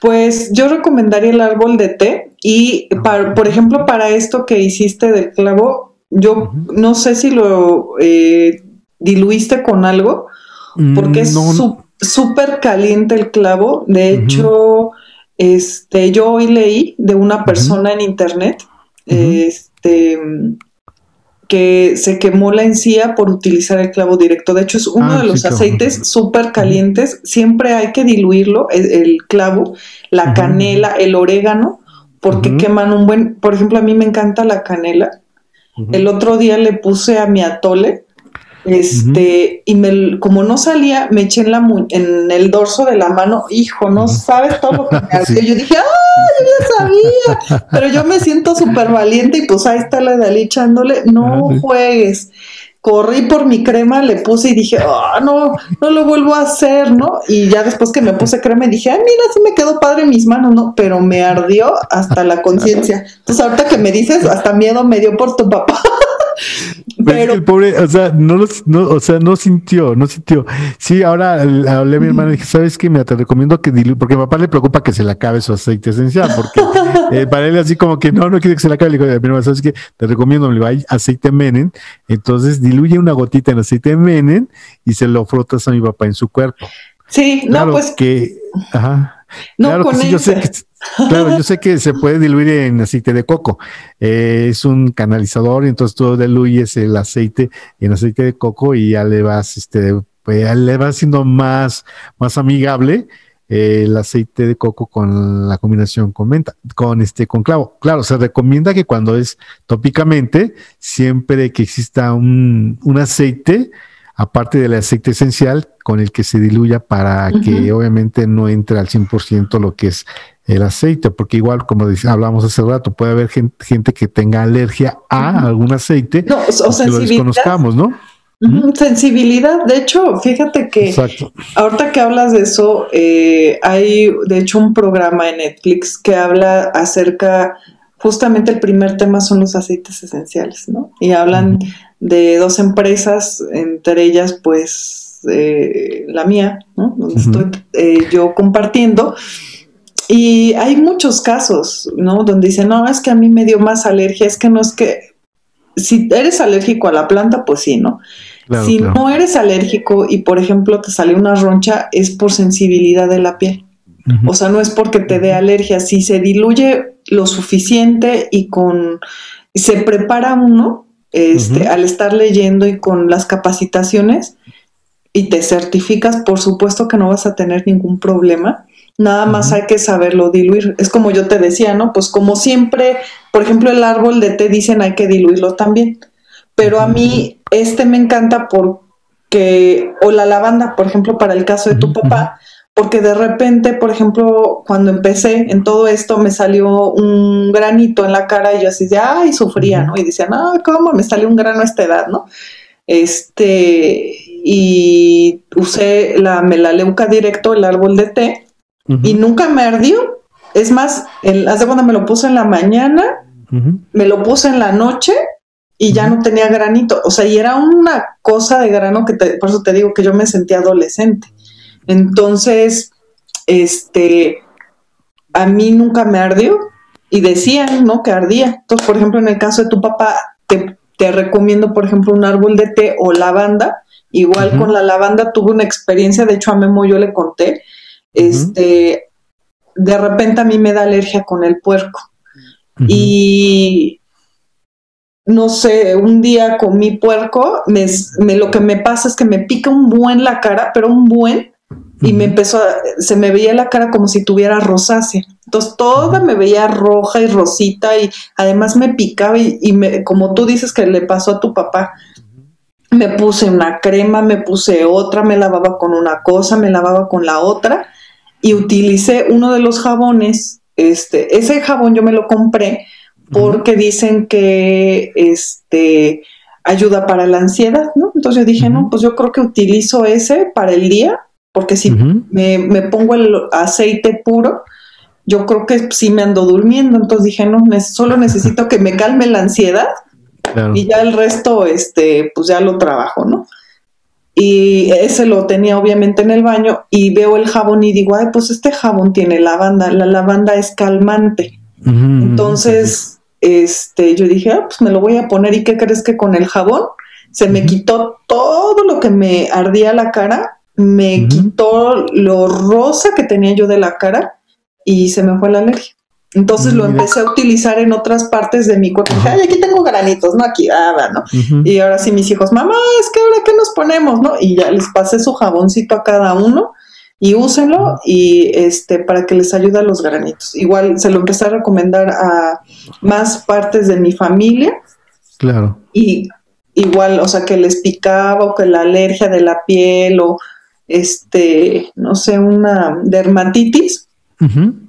Pues yo recomendaría el árbol de té y, ah, por ejemplo, para esto que hiciste del clavo, yo no sé si lo eh, diluiste con algo, porque es mm, súper caliente el clavo. De hecho, este, yo hoy leí de una persona en internet, este, que se quemó la encía por utilizar el clavo directo. De hecho, es uno ah, de los aceites súper calientes. Siempre hay que diluirlo, el, clavo, la canela, el orégano, porque queman un buen. Por ejemplo, a mí me encanta la canela. El otro día le puse a mi atole Este, y me, como no salía, me eché en, la, en el dorso de la mano, hijo, no sabes todo lo que me *laughs* ardió. Yo dije, ¡ah! Yo ya sabía, pero yo me siento súper valiente y pues ahí está la de echándole, no juegues corrí por mi crema, le puse y dije, ah, no, no lo vuelvo a hacer, ¿no? Y ya después que me puse crema, dije, ay, mira, sí me quedó padre en mis manos, ¿no? Pero me ardió hasta la *laughs* conciencia. Entonces, ahorita que me dices, hasta miedo me dio por tu papá. *laughs* Pero el pobre, o sea, no, no, o sea, no sintió, no sintió. Sí, ahora hablé a mi hermana y dije, ¿sabes qué? Me te recomiendo que diluya, porque a papá le preocupa que se le acabe su aceite esencial, porque *laughs* eh, para él así como que no, no quiere que se le acabe. Le digo, mi hermana, ¿sabes qué? Te recomiendo, me hay aceite menen, entonces diluye una gotita en aceite menen y se lo frotas a mi papá en su cuerpo. Sí, no, pues. que, ajá. No, claro que sí, yo sé que Claro, yo sé que se puede diluir en aceite de coco. Eh, es un canalizador, entonces tú diluyes el aceite en aceite de coco y ya le vas, este, pues, le vas haciendo más, más amigable eh, el aceite de coco con la combinación con menta, con este, con clavo. Claro, se recomienda que cuando es tópicamente, siempre que exista un, un aceite, aparte del aceite esencial, con el que se diluya para que obviamente no entre al 100% lo que es el aceite, porque igual, como hablamos hace rato, puede haber gente, que tenga alergia a algún aceite no, o, que lo desconozcamos, ¿no? Sensibilidad, de hecho, fíjate que ahorita que hablas de eso, eh, hay de hecho un programa en Netflix que habla acerca, justamente el primer tema son los aceites esenciales, ¿no? Y hablan de dos empresas, entre ellas pues eh, la mía, ¿no? Donde estoy eh, yo compartiendo y hay muchos casos, ¿no? Donde dicen, no, es que a mí me dio más alergia, es que no es que, si eres alérgico a la planta, pues sí, ¿no? si no eres alérgico y, por ejemplo, te sale una roncha, es por sensibilidad de la piel. O sea, no es porque te dé alergia, si se diluye lo suficiente y con, se prepara uno, este, al estar leyendo y con las capacitaciones, y te certificas, por supuesto que no vas a tener ningún problema. Nada más hay que saberlo diluir. Es como yo te decía, ¿no? Pues como siempre, por ejemplo, el árbol de té dicen hay que diluirlo también. Pero a mí este me encanta porque, o la lavanda, por ejemplo, para el caso de tu papá, porque de repente, por ejemplo, cuando empecé en todo esto, me salió un granito en la cara y yo así de, ay, sufría, ¿no? Y decía, no, ¿cómo me salió un grano a esta edad, ¿no? Este, y usé la melaleuca directo, el árbol de té, y nunca me ardió. Es más, el, hace cuando me lo puse en la mañana, me lo puse en la noche y ya no tenía granito. O sea, y era una cosa de grano que por eso te digo que yo me sentía adolescente. Entonces, este, a mí nunca me ardió y decían, ¿no? Que ardía. Entonces, por ejemplo, en el caso de tu papá, te, te recomiendo, por ejemplo, un árbol de té o lavanda. Igual con la lavanda tuve una experiencia, de hecho a Memo yo le conté, este, de repente a mí me da alergia con el puerco. Y no sé, un día comí puerco, me, lo que me pasa es que me pica un buen la cara, pero un buen, y me empezó, a, se me veía la cara como si tuviera rosácea. Entonces toda me veía roja y rosita y además me picaba y, y me, como tú dices que le pasó a tu papá, me puse una crema, me puse otra, me lavaba con una cosa, me lavaba con la otra y utilicé uno de los jabones, este, ese jabón yo me lo compré porque dicen que este ayuda para la ansiedad, ¿no? Entonces yo dije, no, pues yo creo que utilizo ese para el día, porque si me, me, pongo el aceite puro, yo creo que sí me ando durmiendo, entonces dije, no, solo necesito que me calme la ansiedad y ya el resto, este, pues ya lo trabajo, ¿no? y ese lo tenía obviamente en el baño y veo el jabón y digo, ay, pues este jabón tiene lavanda, la lavanda es calmante. Entonces, este, yo dije, ah, pues me lo voy a poner y ¿qué crees que con el jabón se me quitó todo lo que me ardía la cara, me quitó lo rosa que tenía yo de la cara y se me fue la alergia. Entonces lo empecé a utilizar en otras partes de mi cuerpo. Ay, aquí tengo granitos, ¿no? Aquí, ah, ¿no? Y ahora sí mis hijos, mamá, es que ahora qué nos ponemos, ¿no? Y ya les pasé su jaboncito a cada uno y úsenlo y este para que les ayude a los granitos. Igual se lo empecé a recomendar a más partes de mi familia. Claro. Y igual, o sea, que les picaba o que la alergia de la piel o este, no sé, una dermatitis,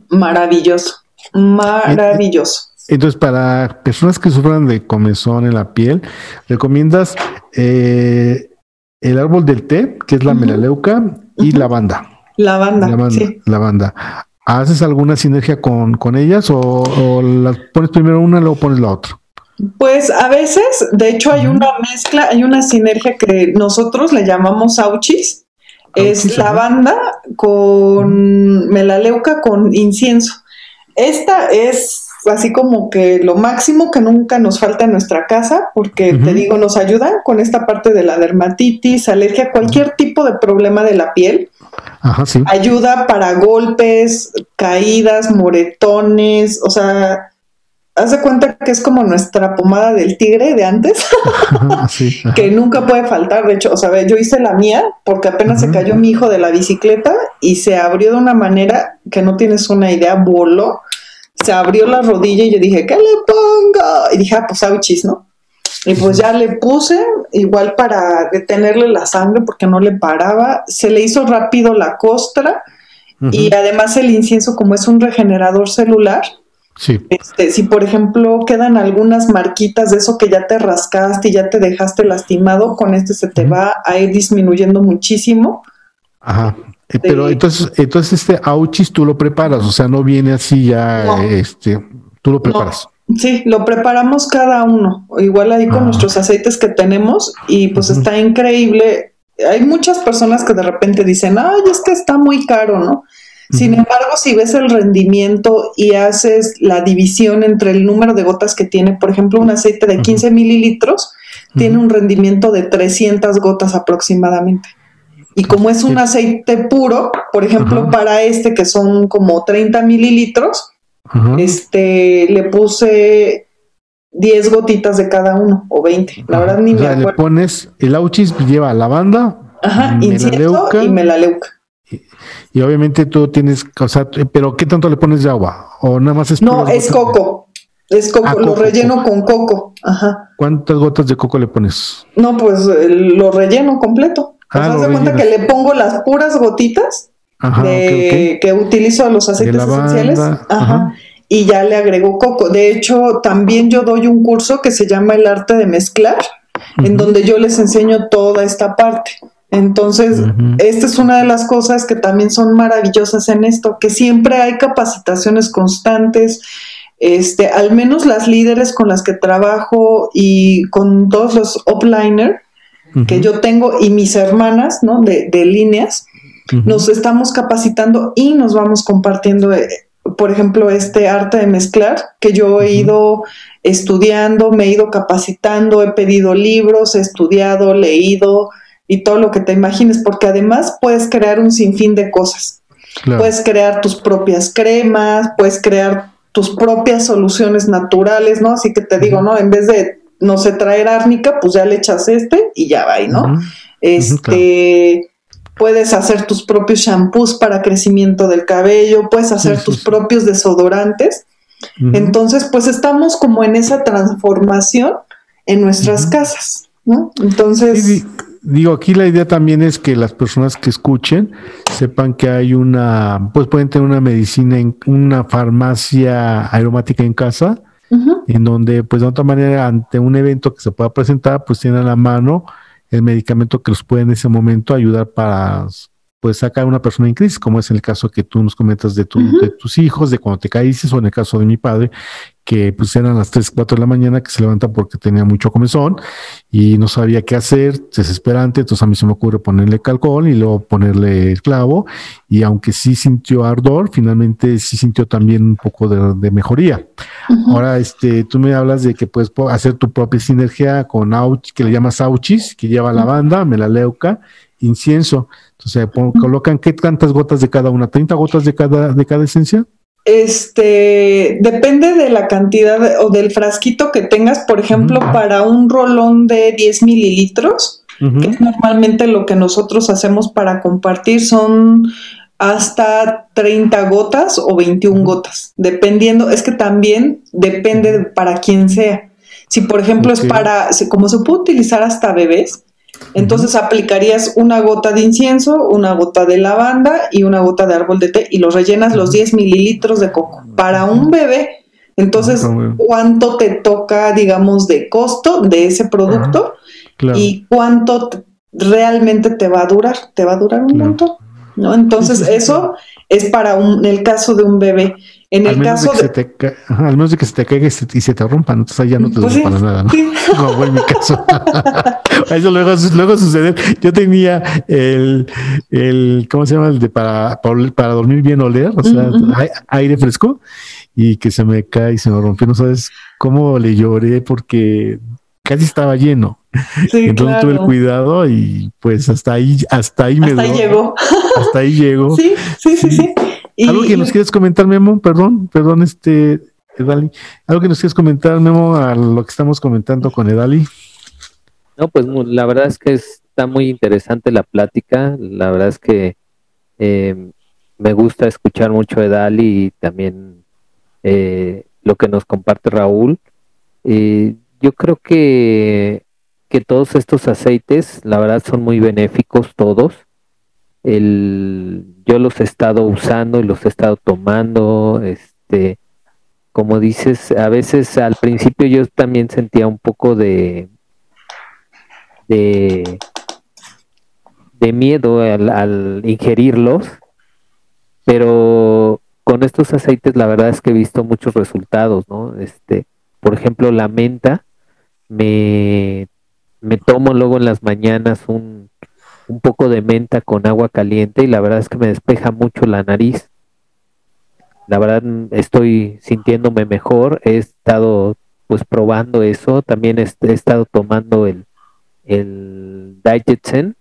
maravilloso, maravilloso. Entonces, para personas que sufran de comezón en la piel, recomiendas eh, el árbol del té, que es la melaleuca, y lavanda. Lavanda, lavanda, sí. Lavanda. ¿Haces alguna sinergia con, con ellas o, o, las pones primero una y luego pones la otra? Pues a veces, de hecho, hay una mezcla, hay una sinergia que nosotros le llamamos auchis. Es lavanda con melaleuca con incienso. Esta es así como que lo máximo que nunca nos falta en nuestra casa, porque te digo, nos ayudan con esta parte de la dermatitis, alergia, cualquier tipo de problema de la piel. Ajá, sí. Ayuda para golpes, caídas, moretones, o sea, haz de cuenta que es como nuestra pomada del tigre de antes, *laughs* *laughs* que nunca puede faltar. De hecho, o sea, yo hice la mía porque apenas se cayó mi hijo de la bicicleta y se abrió de una manera que no tienes una idea, voló se abrió la rodilla y yo dije, ¿qué le pongo? Y dije, ah, pues auchis, ¿no? Y pues ya le puse, igual para detenerle la sangre porque no le paraba. Se le hizo rápido la costra y además el incienso, como es un regenerador celular, sí. este, si por ejemplo quedan algunas marquitas de eso que ya te rascaste y ya te dejaste lastimado, con este se te va a ir disminuyendo muchísimo. Ajá. Eh, pero entonces, entonces este auchis tú lo preparas, o sea, no viene así ya, este, tú lo preparas. Sí, lo preparamos cada uno, igual ahí con ah. nuestros aceites que tenemos y pues está increíble. Hay muchas personas que de repente dicen, ay, es que está muy caro, ¿no? Sin embargo, si ves el rendimiento y haces la división entre el número de gotas que tiene, por ejemplo, un aceite de 15 mililitros, tiene un rendimiento de 300 gotas aproximadamente. Y como es un aceite puro, por ejemplo, para este que son como 30 mililitros, este, le puse 10 gotitas de cada uno o 20. La verdad ni me acuerdo. le pones, el auchis lleva lavanda, Ajá, melaleuca, y melaleuca. Y, obviamente tú tienes, o sea, pero ¿qué tanto le pones de agua? ¿O nada más es No, es coco. Es coco, ah, lo relleno con coco. Ajá. ¿Cuántas gotas de coco le pones? No, pues lo relleno completo. Ah, ¿Te cuenta que le pongo las puras gotitas de, que utilizo los aceites esenciales? Ajá. Y ya le agrego coco. De hecho, también yo doy un curso que se llama El arte de mezclar, en donde yo les enseño toda esta parte. Entonces, esta es una de las cosas que también son maravillosas en esto, que siempre hay capacitaciones constantes. Este, al menos las líderes con las que trabajo y con todos los upliners, que yo tengo y mis hermanas, ¿no? De, líneas, nos estamos capacitando y nos vamos compartiendo, eh, por ejemplo, este arte de mezclar, que yo he ido estudiando, me he ido capacitando, he pedido libros, he estudiado, leído y todo lo que te imagines, porque además puedes crear un sinfín de cosas. Puedes crear tus propias cremas, puedes crear tus propias soluciones naturales, ¿no? Así que te digo, ¿no? En vez de no sé traer árnica, pues ya le echas este y ya va, ¿no? Este, puedes hacer tus propios shampoos para crecimiento del cabello, puedes hacer tus propios desodorantes. Entonces, pues estamos como en esa transformación en nuestras casas, ¿no? Entonces... digo, aquí la idea también es que las personas que escuchen sepan que hay una, pues pueden tener una medicina, en una farmacia aromática en casa, en donde pues de otra manera ante un evento que se pueda presentar, pues tienen a la mano el medicamento que los puede en ese momento ayudar para pues sacar a una persona en crisis, como es en el caso que tú nos comentas de, de tus hijos, de cuando te caíste, o en el caso de mi padre, que pues eran las 3, 4 de la mañana que se levanta porque tenía mucho comezón y no sabía qué hacer, desesperante, entonces a mí se me ocurre ponerle calcón y luego ponerle el clavo y aunque sí sintió ardor, finalmente sí sintió también un poco de, mejoría. Ahora, este, tú me hablas de que puedes hacer tu propia sinergia con Auch, que le llamas Auchis, que lleva lavanda, melaleuca, incienso. Entonces, colocan qué tantas gotas de cada una, 30 gotas de cada, de cada esencia. Este depende de la cantidad o del frasquito que tengas, por ejemplo, para un rolón de 10 mililitros, que es normalmente lo que nosotros hacemos para compartir, son hasta 30 gotas o 21 gotas, dependiendo, es que también depende para quién sea. Si por ejemplo es para, como se puede utilizar hasta bebés, entonces aplicarías una gota de incienso, una gota de lavanda y una gota de árbol de té y los rellenas los 10 mililitros de coco. Para un bebé, entonces, ah, ¿cuánto te toca, digamos, de costo de ese producto? Y cuánto realmente te va a durar, te va a durar un montón, ¿no? Entonces, eso es para un, el caso de un bebé. En el caso de. al menos de que se te caiga y se, te rompan, entonces ahí ya no te pues para nada, ¿no? Como *laughs* fue en mi caso. *laughs* Eso luego, luego sucede. Yo tenía el, el, ¿cómo se llama? El de para, para, dormir bien oler, o sea, aire fresco, y que se me cae y se me rompió. No sabes cómo le lloré porque casi estaba lleno. Entonces tuve el cuidado y pues hasta ahí, hasta ahí me Hasta ahí llegó. Hasta ahí llegó. *laughs* Sí, sí, sí, sí. Algo que nos quieres comentar, Memo, perdón, perdón, este, Edali. Algo que nos quieres comentar, Memo, a lo que estamos comentando con Edali. No, pues la verdad es que está muy interesante la plática. La verdad es que eh, me gusta escuchar mucho a Edali y también eh, lo que nos comparte Raúl. yo creo que, que todos estos aceites, la verdad, son muy benéficos todos. El, yo los he estado usando y los he estado tomando, este, como dices, a veces al principio yo también sentía un poco de, de, miedo al, al ingerirlos, pero con estos aceites la verdad es que he visto muchos resultados, ¿no? Este, por ejemplo, la menta, me, me tomo luego en las mañanas un, un poco de menta con agua caliente y la verdad es que me despeja mucho la nariz. La verdad estoy sintiéndome mejor, he estado pues probando eso, también he, estado tomando el, el Digetsen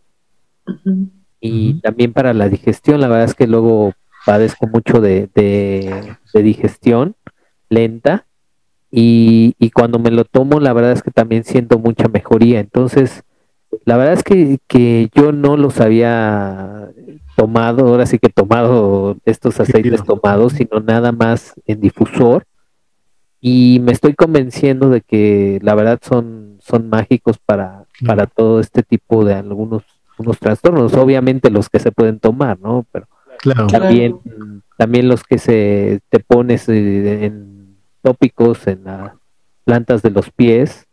y también para la digestión, la verdad es que luego padezco mucho de, de, digestión lenta y, y, cuando me lo tomo la verdad es que también siento mucha mejoría, entonces la verdad es que, que yo no los había tomado, ahora sí que tomado estos aceites tomados, sino nada más en difusor. Y me estoy convenciendo de que la verdad son, son mágicos para, para todo este tipo de algunos unos trastornos, obviamente los que se pueden tomar, ¿no? Pero también, también los que se te pones eh, en tópicos en las plantas de los pies,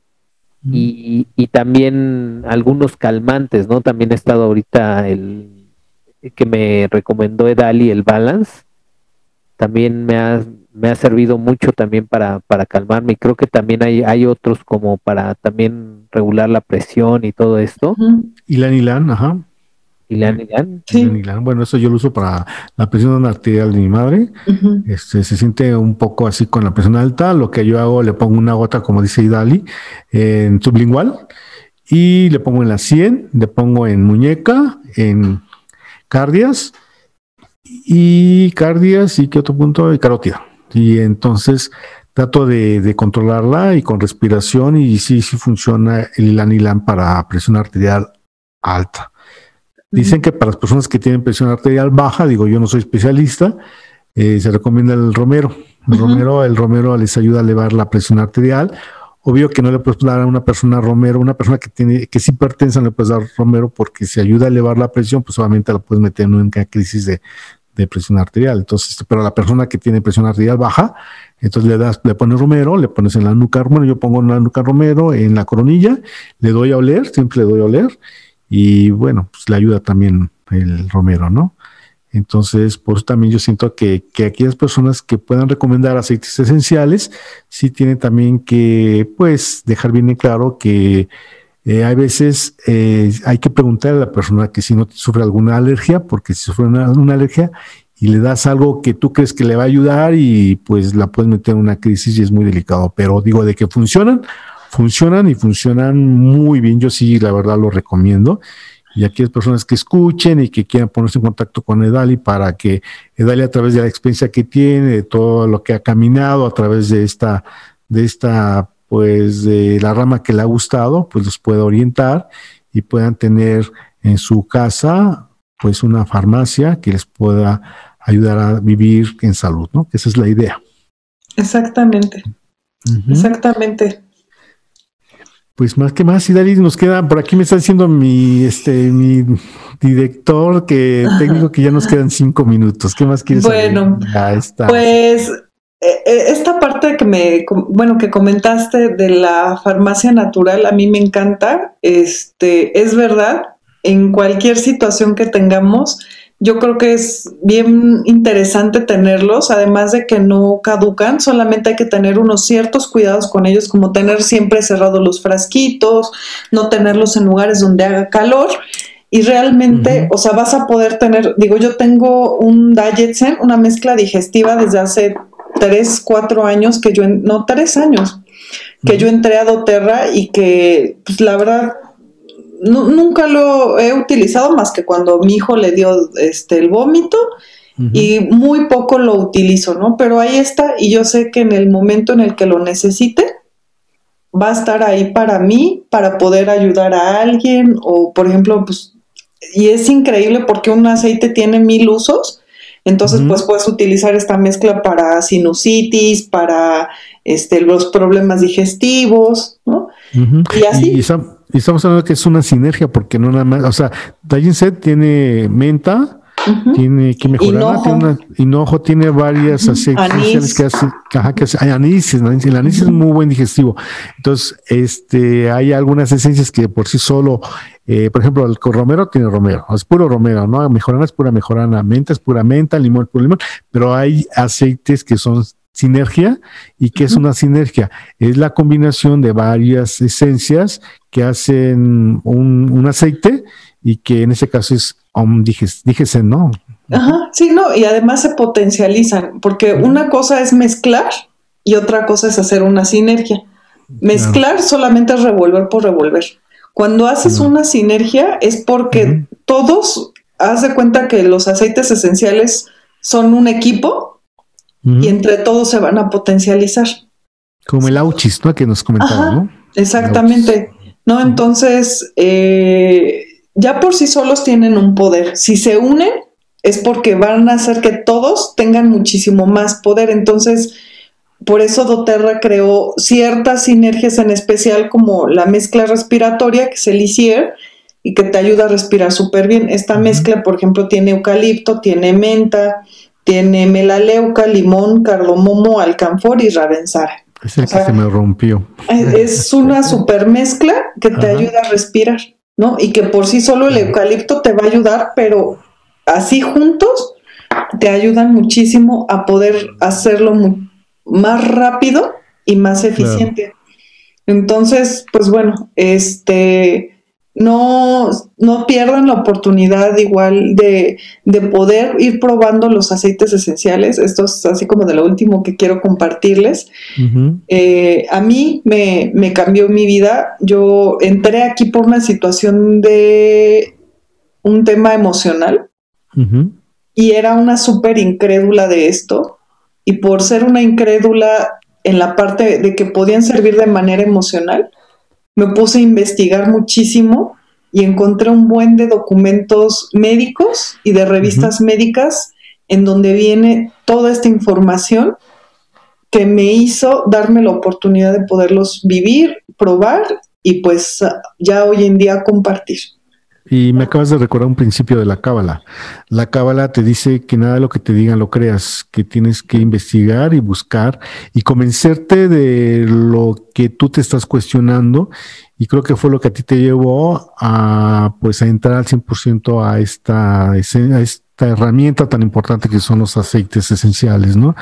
y, y, también algunos calmantes, ¿no? También he estado ahorita el que me recomendó Edali, el Balance, también me ha, me ha servido mucho también para, para calmarme. Y creo que también hay, hay otros como para también regular la presión y todo esto. Y la Nilan, ajá. Bueno, eso yo lo uso para la presión arterial de mi madre. este, se siente un poco así con la presión alta. Lo que yo hago, le pongo una gota, como dice Idali, en sublingual y le pongo en la 100, le pongo en muñeca, en cardias y cardias y qué otro punto, de carótida. Y entonces trato de, controlarla y con respiración y sí, sí funciona el Ilanilan para presión arterial alta. Dicen que para las personas que tienen presión arterial baja, digo, yo no soy especialista, eh, se recomienda el romero. El romero, el romero les ayuda a elevar la presión arterial. Obvio que no le puedes dar a una persona romero, una persona que tiene, que es hipertensa, no le puedes dar romero porque si ayuda a elevar la presión, pues obviamente la puedes meter en una crisis de, presión arterial. Entonces, pero la persona que tiene presión arterial baja, entonces le das, le pones romero, le pones en la nuca romero, yo pongo en la nuca romero, en la coronilla, le doy a oler, siempre le doy a oler, y bueno, pues le ayuda también el romero, ¿no? Entonces, por eso también yo siento que, que aquellas personas que puedan recomendar aceites esenciales, sí tienen también que, pues, dejar bien en claro que eh, hay veces eh, hay que preguntar a la persona que si no sufre alguna alergia, porque si sufre una, una, alergia y le das algo que tú crees que le va a ayudar y pues la puedes meter en una crisis y es muy delicado. Pero digo, de que funcionan, funcionan y funcionan muy bien. Yo sí, la verdad, lo recomiendo. Y aquellas personas que escuchen y que quieran ponerse en contacto con Edali para que Edali, a través de la experiencia que tiene, de todo lo que ha caminado, a través de esta, de esta, pues, de la rama que le ha gustado, pues los pueda orientar y puedan tener en su casa, pues, una farmacia que les pueda ayudar a vivir en salud, ¿no? Esa es la idea. Exactamente. Exactamente. Pues más que más, y Dali, nos queda, por aquí me está diciendo mi, este, mi director que técnico que ya nos quedan cinco minutos. ¿Qué más quieres Bueno, está. pues eh, eh, esta parte que me, bueno, que comentaste de la farmacia natural, a mí me encanta. Este, es verdad, en cualquier situación que tengamos, yo creo que es bien interesante tenerlos, además de que no caducan, solamente hay que tener unos ciertos cuidados con ellos, como tener siempre cerrados los frasquitos, no tenerlos en lugares donde haga calor. Y realmente, o sea, vas a poder tener, digo, yo tengo un Dietzen, una mezcla digestiva desde hace tres, cuatro años que yo, no, tres años, que yo entré a doTERRA y que, pues la verdad, nunca lo he utilizado más que cuando mi hijo le dio este, el vómito y muy poco lo utilizo, ¿no? Pero ahí está y yo sé que en el momento en el que lo necesite, va a estar ahí para mí, para poder ayudar a alguien o, por ejemplo, pues, y es increíble porque un aceite tiene mil usos entonces, pues puedes utilizar esta mezcla para sinusitis, para este, los problemas digestivos, ¿no? Y así. Y, estamos hablando de que es una sinergia, porque no nada más, o sea, Set tiene menta, tiene que mejorar, tiene hinojo, tiene varias aceites que hacen, que hace, hay anís, el anís es muy buen digestivo. Entonces, este, hay algunas esencias que por sí solo eh, por ejemplo, el romero tiene romero, es puro romero, ¿no? Mejorana es pura mejorana, menta es pura menta, limón es puro limón, pero hay aceites que son sinergia y que es una sinergia. Es la combinación de varias esencias que hacen un, aceite y que en ese caso es dígese, ¿no? Ajá, sí, no, y además se potencializan, porque una cosa es mezclar y otra cosa es hacer una sinergia. Mezclar solamente es revolver por revolver. Cuando haces una sinergia es porque todos, haz de cuenta que los aceites esenciales son un equipo y entre todos se van a potencializar. Como el auchis, ¿no? Que nos comentaba, ¿no? Exactamente. ¿No? Entonces, eh, ya por sí solos tienen un poder. Si se unen, es porque van a hacer que todos tengan muchísimo más poder. Entonces, por eso doTERRA creó ciertas sinergias en especial como la mezcla respiratoria, que es el ICIER, y que te ayuda a respirar súper bien. Esta mezcla, por ejemplo, tiene eucalipto, tiene menta, tiene melaleuca, limón, cardomomo, alcanfor y ravensara. Es el que se me rompió. Es *laughs* una super mezcla que te ayuda a respirar, ¿no? Y que por sí solo el eucalipto te va a ayudar, pero así juntos te ayudan muchísimo a poder hacerlo muy más rápido y más eficiente. Entonces, pues bueno, este, no, no pierdan la oportunidad igual de, poder ir probando los aceites esenciales. Esto es así como de lo último que quiero compartirles. Eh, a mí me, cambió mi vida. Yo entré aquí por una situación de un tema emocional y era una súper incrédula de esto y por ser una incrédula en la parte de que podían servir de manera emocional, me puse a investigar muchísimo y encontré un buen de documentos médicos y de revistas médicas en donde viene toda esta información que me hizo darme la oportunidad de poderlos vivir, probar y pues ya hoy en día compartir. Y me acabas de recordar un principio de la cábala. La cábala te dice que nada de lo que te digan lo creas, que tienes que investigar y buscar y convencerte de lo que tú te estás cuestionando. Y creo que fue lo que a ti te llevó a, pues, a entrar al 100% a esta, a esta herramienta tan importante que son los aceites esenciales, ¿no?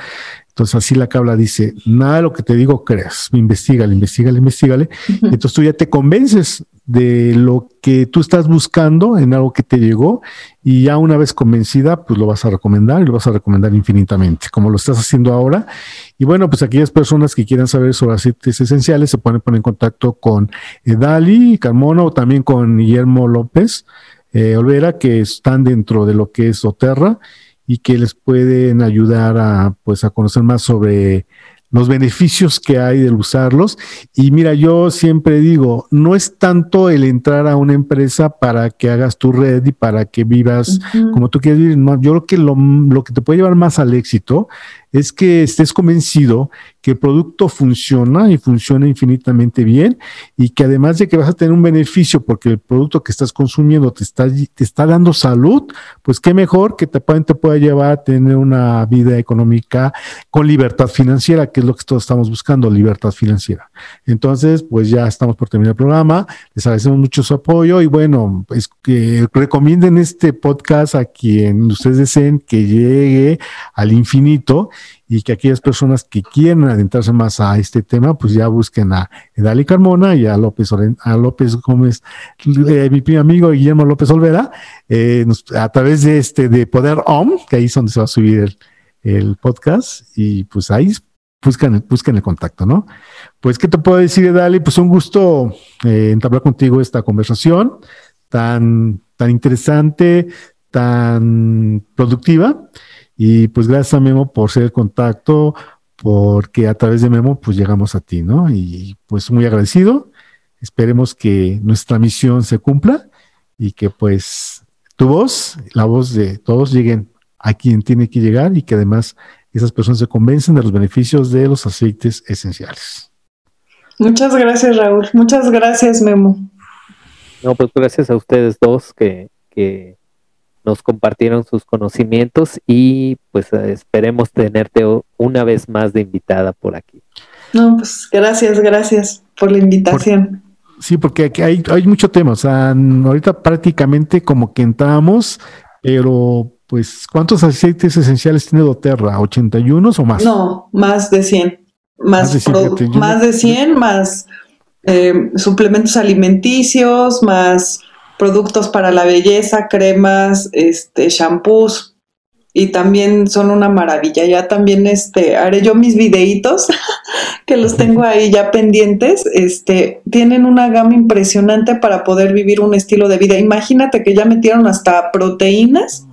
Entonces así la cábala dice, nada de lo que te digo creas, investigale, investigale, investigale. Entonces tú ya te convences de lo que tú estás buscando en algo que te llegó y ya una vez convencida, pues lo vas a recomendar y lo vas a recomendar infinitamente, como lo estás haciendo ahora. Y bueno, pues aquellas personas que quieran saber sobre aceites esenciales se pueden poner en contacto con Edali Carmona o también con Guillermo López eh, Olvera, que están dentro de lo que es Oterra y que les pueden ayudar a, pues, a conocer más sobre los beneficios que hay del usarlos. Y mira, yo siempre digo, no es tanto el entrar a una empresa para que hagas tu red y para que vivas como tú quieres vivir. No, yo creo que lo, lo, que te puede llevar más al éxito es que estés convencido que el producto funciona y funciona infinitamente bien y que además de que vas a tener un beneficio porque el producto que estás consumiendo te está, te está dando salud, pues qué mejor que te, te pueda llevar a tener una vida económica con libertad financiera, que es lo que todos estamos buscando, libertad financiera. Entonces, pues ya estamos por terminar el programa, les agradecemos mucho su apoyo y bueno, es que recomienden este podcast a quien ustedes deseen que llegue al infinito y que aquellas personas que quieran adentrarse más a este tema, pues ya busquen a Edali Carmona y a López, a López Gómez, eh, mi amigo Guillermo López Olvera, eh, a través de este de Poder OM, que ahí es donde se va a subir el, podcast, y pues ahí buscan, buscan el contacto, ¿no? Pues, ¿qué te puedo decir, Edali? Pues un gusto eh, entablar contigo esta conversación tan, tan interesante, tan productiva. Y pues gracias a Memo por ser el contacto, porque a través de Memo pues llegamos a ti, ¿no? Y pues muy agradecido. Esperemos que nuestra misión se cumpla y que pues tu voz, la voz de todos lleguen a quien tiene que llegar y que además esas personas se convencen de los beneficios de los aceites esenciales. Muchas gracias, Raúl. Muchas gracias, Memo. No, pues gracias a ustedes dos que, que nos compartieron sus conocimientos y pues esperemos tenerte una vez más de invitada por aquí. No, pues gracias, gracias por la invitación. sí, porque aquí hay, hay mucho tema, o sea, ahorita prácticamente como que entramos, pero pues ¿cuántos aceites esenciales tiene doTERRA? ¿81 o más? No, más de 100. Más, más de 100, más, eh, suplementos alimenticios, más productos para la belleza, cremas, este, shampoos y también son una maravilla. Ya también este haré yo mis videitos *laughs* que los tengo ahí ya pendientes. Este, tienen una gama impresionante para poder vivir un estilo de vida. Imagínate que ya metieron hasta proteínas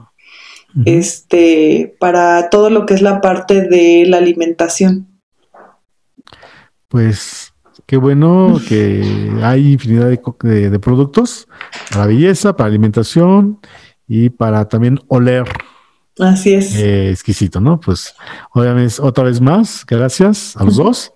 este para todo lo que es la parte de la alimentación. Pues Qué bueno que hay infinidad de, productos para belleza, para alimentación y para también oler. Así es. Eh, exquisito, ¿no? Pues obviamente otra vez más, gracias a los dos. *laughs*